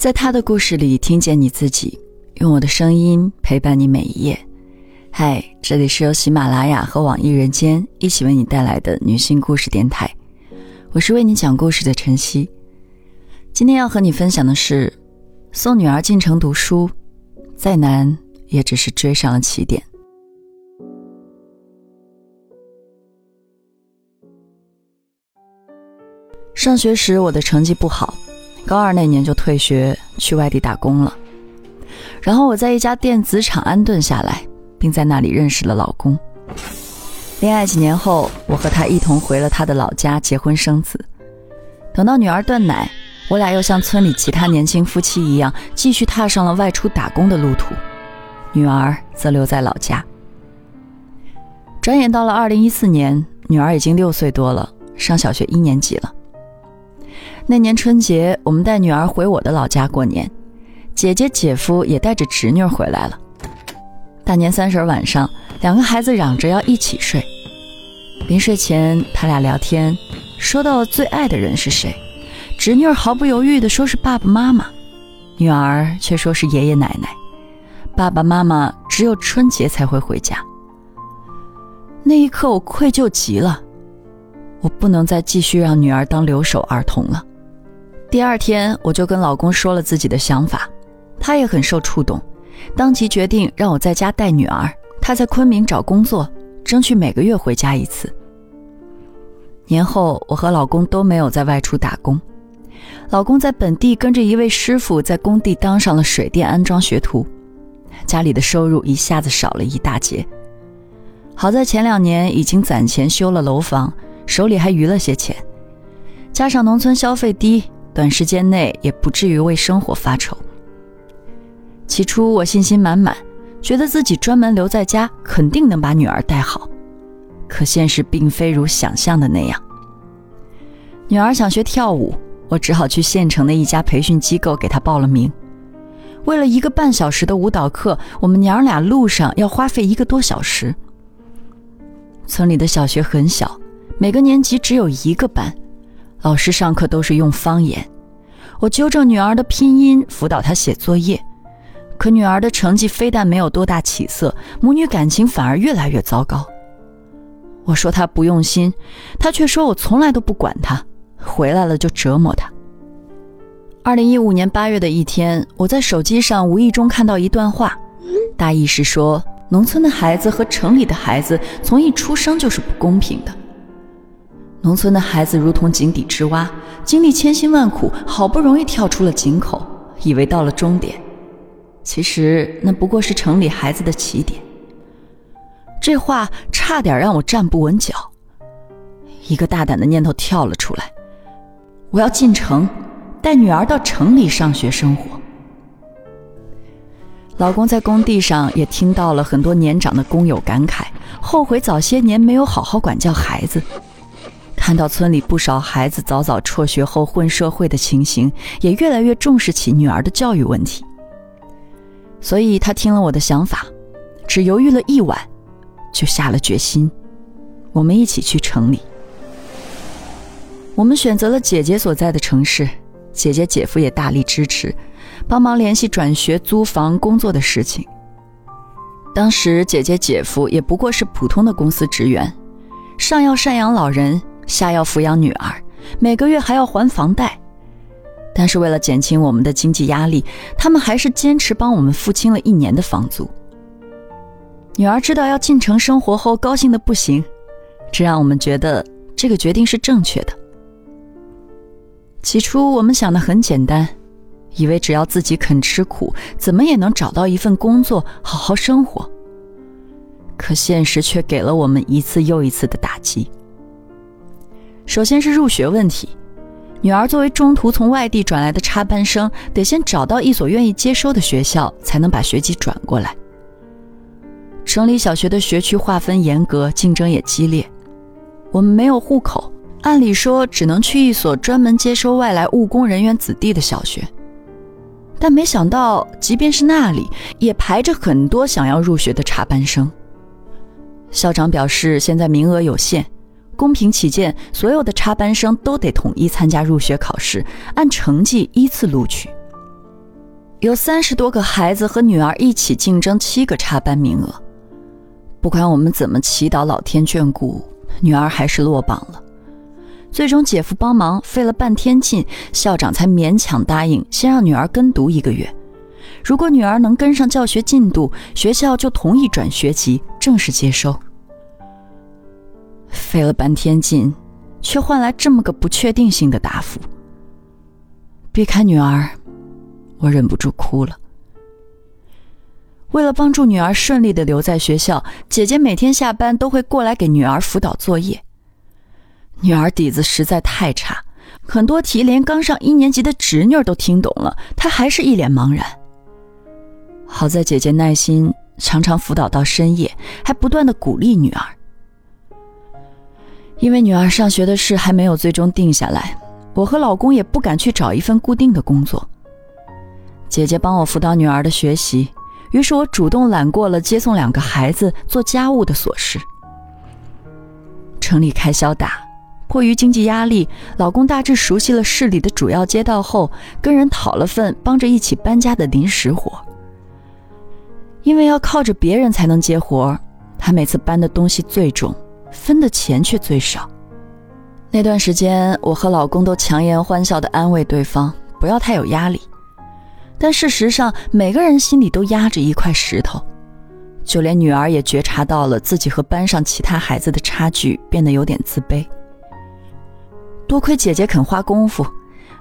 在他的故事里听见你自己，用我的声音陪伴你每一页。嗨，这里是由喜马拉雅和网易人间一起为你带来的女性故事电台，我是为你讲故事的晨曦。今天要和你分享的是，送女儿进城读书，再难也只是追上了起点。上学时我的成绩不好。高二那年就退学去外地打工了，然后我在一家电子厂安顿下来，并在那里认识了老公。恋爱几年后，我和他一同回了他的老家结婚生子。等到女儿断奶，我俩又像村里其他年轻夫妻一样，继续踏上了外出打工的路途。女儿则留在老家。转眼到了二零一四年，女儿已经六岁多了，上小学一年级了。那年春节，我们带女儿回我的老家过年，姐姐、姐夫也带着侄女回来了。大年三十晚上，两个孩子嚷着要一起睡。临睡前，他俩聊天，说到最爱的人是谁，侄女毫不犹豫地说是爸爸妈妈，女儿却说是爷爷奶奶。爸爸妈妈只有春节才会回家。那一刻，我愧疚极了，我不能再继续让女儿当留守儿童了。第二天，我就跟老公说了自己的想法，他也很受触动，当即决定让我在家带女儿，他在昆明找工作，争取每个月回家一次。年后，我和老公都没有在外出打工，老公在本地跟着一位师傅在工地当上了水电安装学徒，家里的收入一下子少了一大截。好在前两年已经攒钱修了楼房，手里还余了些钱，加上农村消费低。短时间内也不至于为生活发愁。起初我信心满满，觉得自己专门留在家肯定能把女儿带好，可现实并非如想象的那样。女儿想学跳舞，我只好去县城的一家培训机构给她报了名。为了一个半小时的舞蹈课，我们娘俩路上要花费一个多小时。村里的小学很小，每个年级只有一个班。老师上课都是用方言，我纠正女儿的拼音，辅导她写作业，可女儿的成绩非但没有多大起色，母女感情反而越来越糟糕。我说她不用心，她却说我从来都不管她，回来了就折磨她。二零一五年八月的一天，我在手机上无意中看到一段话，大意是说，农村的孩子和城里的孩子从一出生就是不公平的。农村的孩子如同井底之蛙，经历千辛万苦，好不容易跳出了井口，以为到了终点，其实那不过是城里孩子的起点。这话差点让我站不稳脚，一个大胆的念头跳了出来：我要进城，带女儿到城里上学生活。老公在工地上也听到了很多年长的工友感慨，后悔早些年没有好好管教孩子。看到村里不少孩子早早辍学后混社会的情形，也越来越重视起女儿的教育问题。所以他听了我的想法，只犹豫了一晚，就下了决心，我们一起去城里。我们选择了姐姐所在的城市，姐姐姐夫也大力支持，帮忙联系转学、租房、工作的事情。当时姐姐姐夫也不过是普通的公司职员，上要赡养老人。下要抚养女儿，每个月还要还房贷，但是为了减轻我们的经济压力，他们还是坚持帮我们付清了一年的房租。女儿知道要进城生活后，高兴的不行，这让我们觉得这个决定是正确的。起初我们想的很简单，以为只要自己肯吃苦，怎么也能找到一份工作，好好生活。可现实却给了我们一次又一次的打击。首先是入学问题，女儿作为中途从外地转来的插班生，得先找到一所愿意接收的学校，才能把学籍转过来。城里小学的学区划分严格，竞争也激烈。我们没有户口，按理说只能去一所专门接收外来务工人员子弟的小学，但没想到，即便是那里，也排着很多想要入学的插班生。校长表示，现在名额有限。公平起见，所有的插班生都得统一参加入学考试，按成绩依次录取。有三十多个孩子和女儿一起竞争七个插班名额。不管我们怎么祈祷老天眷顾，女儿还是落榜了。最终姐夫帮忙费了半天劲，校长才勉强答应先让女儿跟读一个月。如果女儿能跟上教学进度，学校就同意转学籍，正式接收。费了半天劲，却换来这么个不确定性的答复。避开女儿，我忍不住哭了。为了帮助女儿顺利的留在学校，姐姐每天下班都会过来给女儿辅导作业。女儿底子实在太差，很多题连刚上一年级的侄女都听懂了，她还是一脸茫然。好在姐姐耐心，常常辅导到深夜，还不断的鼓励女儿。因为女儿上学的事还没有最终定下来，我和老公也不敢去找一份固定的工作。姐姐帮我辅导女儿的学习，于是我主动揽过了接送两个孩子、做家务的琐事。城里开销大，迫于经济压力，老公大致熟悉了市里的主要街道后，跟人讨了份帮着一起搬家的临时活。因为要靠着别人才能接活，他每次搬的东西最重，分的钱却最少。那段时间，我和老公都强颜欢笑地安慰对方，不要太有压力。但事实上，每个人心里都压着一块石头，就连女儿也觉察到了自己和班上其他孩子的差距，变得有点自卑。多亏姐姐肯花功夫，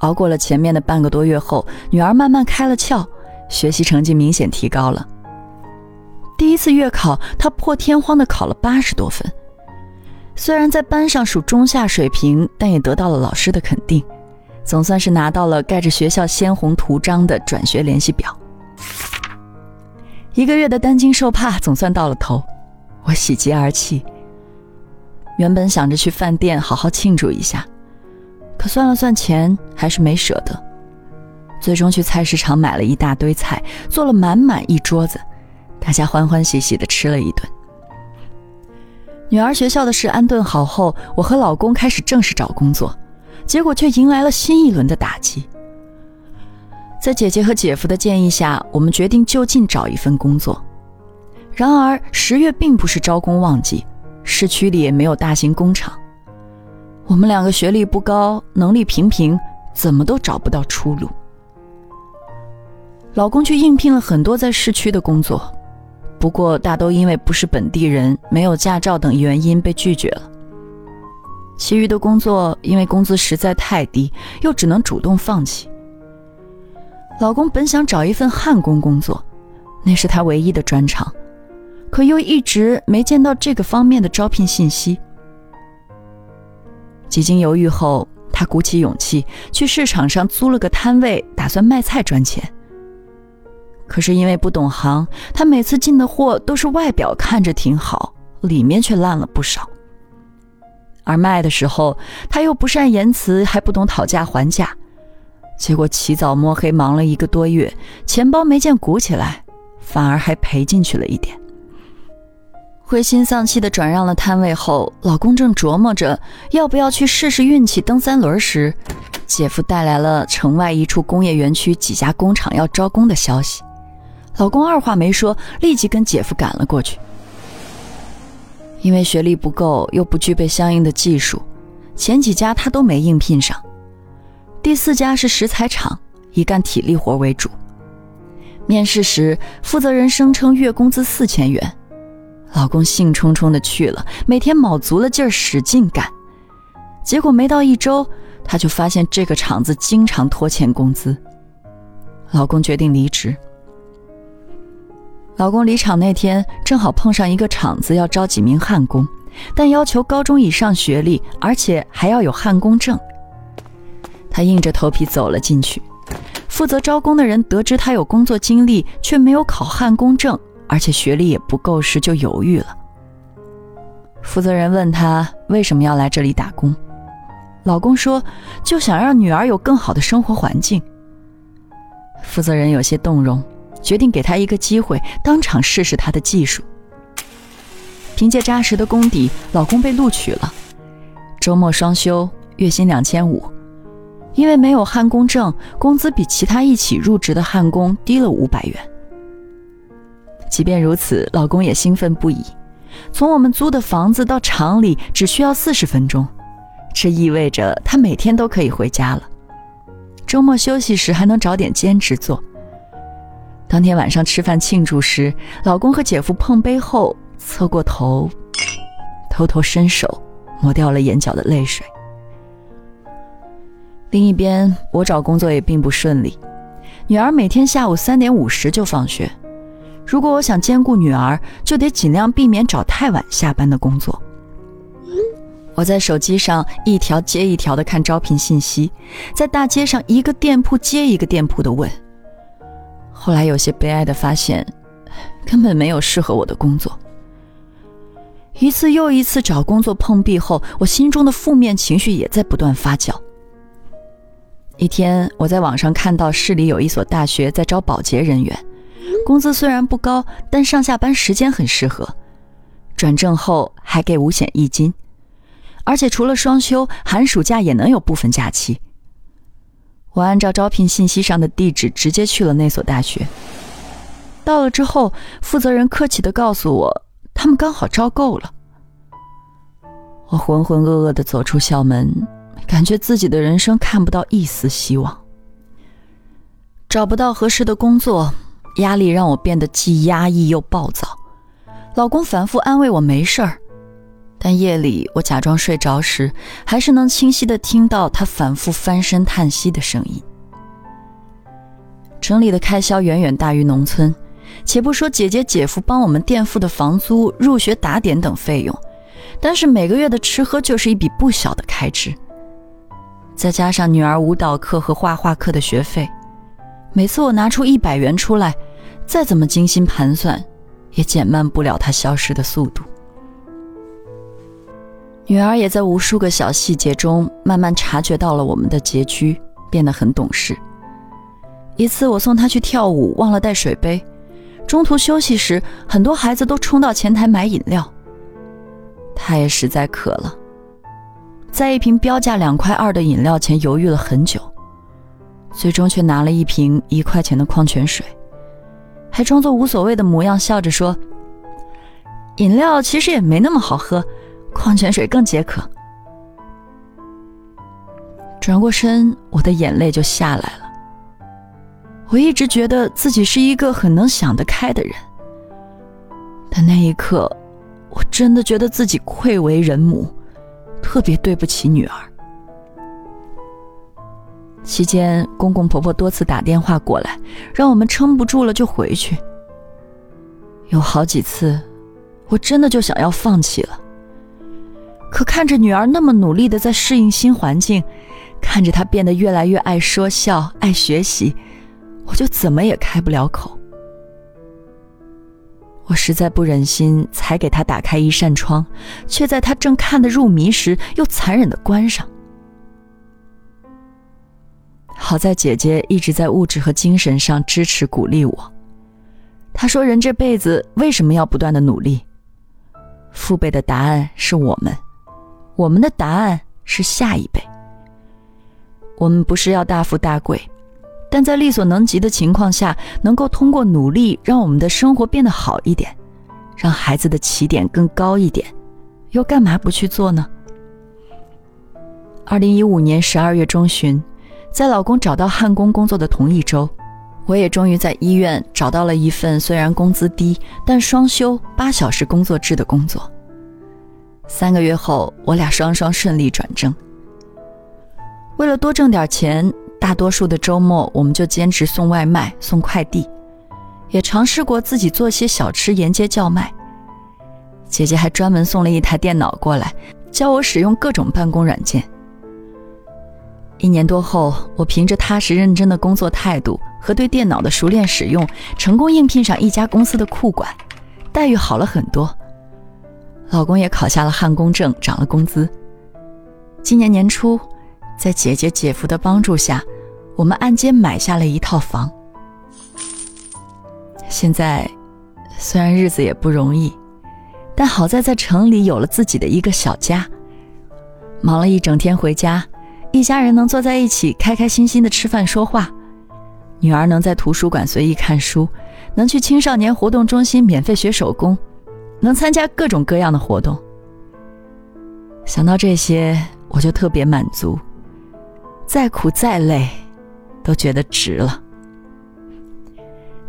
熬过了前面的半个多月后，女儿慢慢开了窍，学习成绩明显提高了。第一次月考，他破天荒的考了八十多分，虽然在班上属中下水平，但也得到了老师的肯定，总算是拿到了盖着学校鲜红图章的转学联系表。一个月的担惊受怕总算到了头，我喜极而泣。原本想着去饭店好好庆祝一下，可算了算钱，还是没舍得。最终去菜市场买了一大堆菜，做了满满一桌子。大家欢欢喜喜的吃了一顿。女儿学校的事安顿好后，我和老公开始正式找工作，结果却迎来了新一轮的打击。在姐姐和姐夫的建议下，我们决定就近找一份工作。然而十月并不是招工旺季，市区里也没有大型工厂。我们两个学历不高，能力平平，怎么都找不到出路。老公去应聘了很多在市区的工作。不过，大都因为不是本地人、没有驾照等原因被拒绝了。其余的工作因为工资实在太低，又只能主动放弃。老公本想找一份焊工工作，那是他唯一的专长，可又一直没见到这个方面的招聘信息。几经犹豫后，他鼓起勇气去市场上租了个摊位，打算卖菜赚钱。可是因为不懂行，他每次进的货都是外表看着挺好，里面却烂了不少。而卖的时候，他又不善言辞，还不懂讨价还价，结果起早摸黑忙了一个多月，钱包没见鼓起来，反而还赔进去了一点。灰心丧气的转让了摊位后，老公正琢磨着要不要去试试运气蹬三轮时，姐夫带来了城外一处工业园区几家工厂要招工的消息。老公二话没说，立即跟姐夫赶了过去。因为学历不够，又不具备相应的技术，前几家他都没应聘上。第四家是石材厂，以干体力活为主。面试时，负责人声称月工资四千元，老公兴冲冲的去了，每天卯足了劲儿使劲干。结果没到一周，他就发现这个厂子经常拖欠工资。老公决定离职。老公离厂那天，正好碰上一个厂子要招几名焊工，但要求高中以上学历，而且还要有焊工证。他硬着头皮走了进去。负责招工的人得知他有工作经历，却没有考焊工证，而且学历也不够时，就犹豫了。负责人问他为什么要来这里打工，老公说就想让女儿有更好的生活环境。负责人有些动容。决定给他一个机会，当场试试他的技术。凭借扎实的功底，老公被录取了。周末双休，月薪两千五。因为没有焊工证，工资比其他一起入职的焊工低了五百元。即便如此，老公也兴奋不已。从我们租的房子到厂里只需要四十分钟，这意味着他每天都可以回家了。周末休息时还能找点兼职做。当天晚上吃饭庆祝时，老公和姐夫碰杯后侧过头，偷偷伸手抹掉了眼角的泪水。另一边，我找工作也并不顺利，女儿每天下午三点五十就放学。如果我想兼顾女儿，就得尽量避免找太晚下班的工作。我在手机上一条接一条的看招聘信息，在大街上一个店铺接一个店铺的问。后来有些悲哀的发现，根本没有适合我的工作。一次又一次找工作碰壁后，我心中的负面情绪也在不断发酵。一天，我在网上看到市里有一所大学在招保洁人员。工资虽然不高，但上下班时间很适合，转正后还给五险一金，而且除了双休，寒暑假也能有部分假期。我按照招聘信息上的地址直接去了那所大学。到了之后，负责人客气地告诉我，他们刚好招够了。我浑浑噩噩地走出校门，感觉自己的人生看不到一丝希望，找不到合适的工作。压力让我变得既压抑又暴躁，老公反复安慰我没事儿，但夜里我假装睡着时，还是能清晰的听到他反复翻身叹息的声音。城里的开销远远大于农村，且不说姐姐姐夫帮我们垫付的房租、入学打点等费用，但是每个月的吃喝就是一笔不小的开支，再加上女儿舞蹈课和画画课的学费。每次我拿出一百元出来，再怎么精心盘算，也减慢不了它消失的速度。女儿也在无数个小细节中慢慢察觉到了我们的拮据，变得很懂事。一次我送她去跳舞，忘了带水杯，中途休息时，很多孩子都冲到前台买饮料。她也实在渴了，在一瓶标价两块二的饮料前犹豫了很久。最终却拿了一瓶一块钱的矿泉水，还装作无所谓的模样，笑着说：“饮料其实也没那么好喝，矿泉水更解渴。”转过身，我的眼泪就下来了。我一直觉得自己是一个很能想得开的人，但那一刻，我真的觉得自己愧为人母，特别对不起女儿。期间，公公婆婆多次打电话过来，让我们撑不住了就回去。有好几次，我真的就想要放弃了。可看着女儿那么努力的在适应新环境，看着她变得越来越爱说笑、爱学习，我就怎么也开不了口。我实在不忍心才给她打开一扇窗，却在她正看得入迷时，又残忍的关上。好在姐姐一直在物质和精神上支持鼓励我。她说：“人这辈子为什么要不断的努力？父辈的答案是我们，我们的答案是下一辈。我们不是要大富大贵，但在力所能及的情况下，能够通过努力让我们的生活变得好一点，让孩子的起点更高一点，又干嘛不去做呢？”二零一五年十二月中旬。在老公找到焊工工作的同一周，我也终于在医院找到了一份虽然工资低，但双休八小时工作制的工作。三个月后，我俩双双顺利转正。为了多挣点钱，大多数的周末我们就兼职送外卖、送快递，也尝试过自己做些小吃沿街叫卖。姐姐还专门送了一台电脑过来，教我使用各种办公软件。一年多后，我凭着踏实认真的工作态度和对电脑的熟练使用，成功应聘上一家公司的库管，待遇好了很多。老公也考下了焊工证，涨了工资。今年年初，在姐姐姐夫的帮助下，我们按揭买下了一套房。现在，虽然日子也不容易，但好在在城里有了自己的一个小家。忙了一整天回家。一家人能坐在一起开开心心的吃饭说话，女儿能在图书馆随意看书，能去青少年活动中心免费学手工，能参加各种各样的活动。想到这些，我就特别满足，再苦再累，都觉得值了。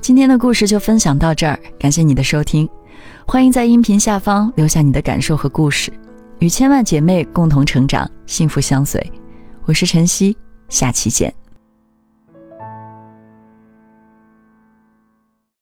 今天的故事就分享到这儿，感谢你的收听，欢迎在音频下方留下你的感受和故事，与千万姐妹共同成长，幸福相随。我是晨曦，下期见。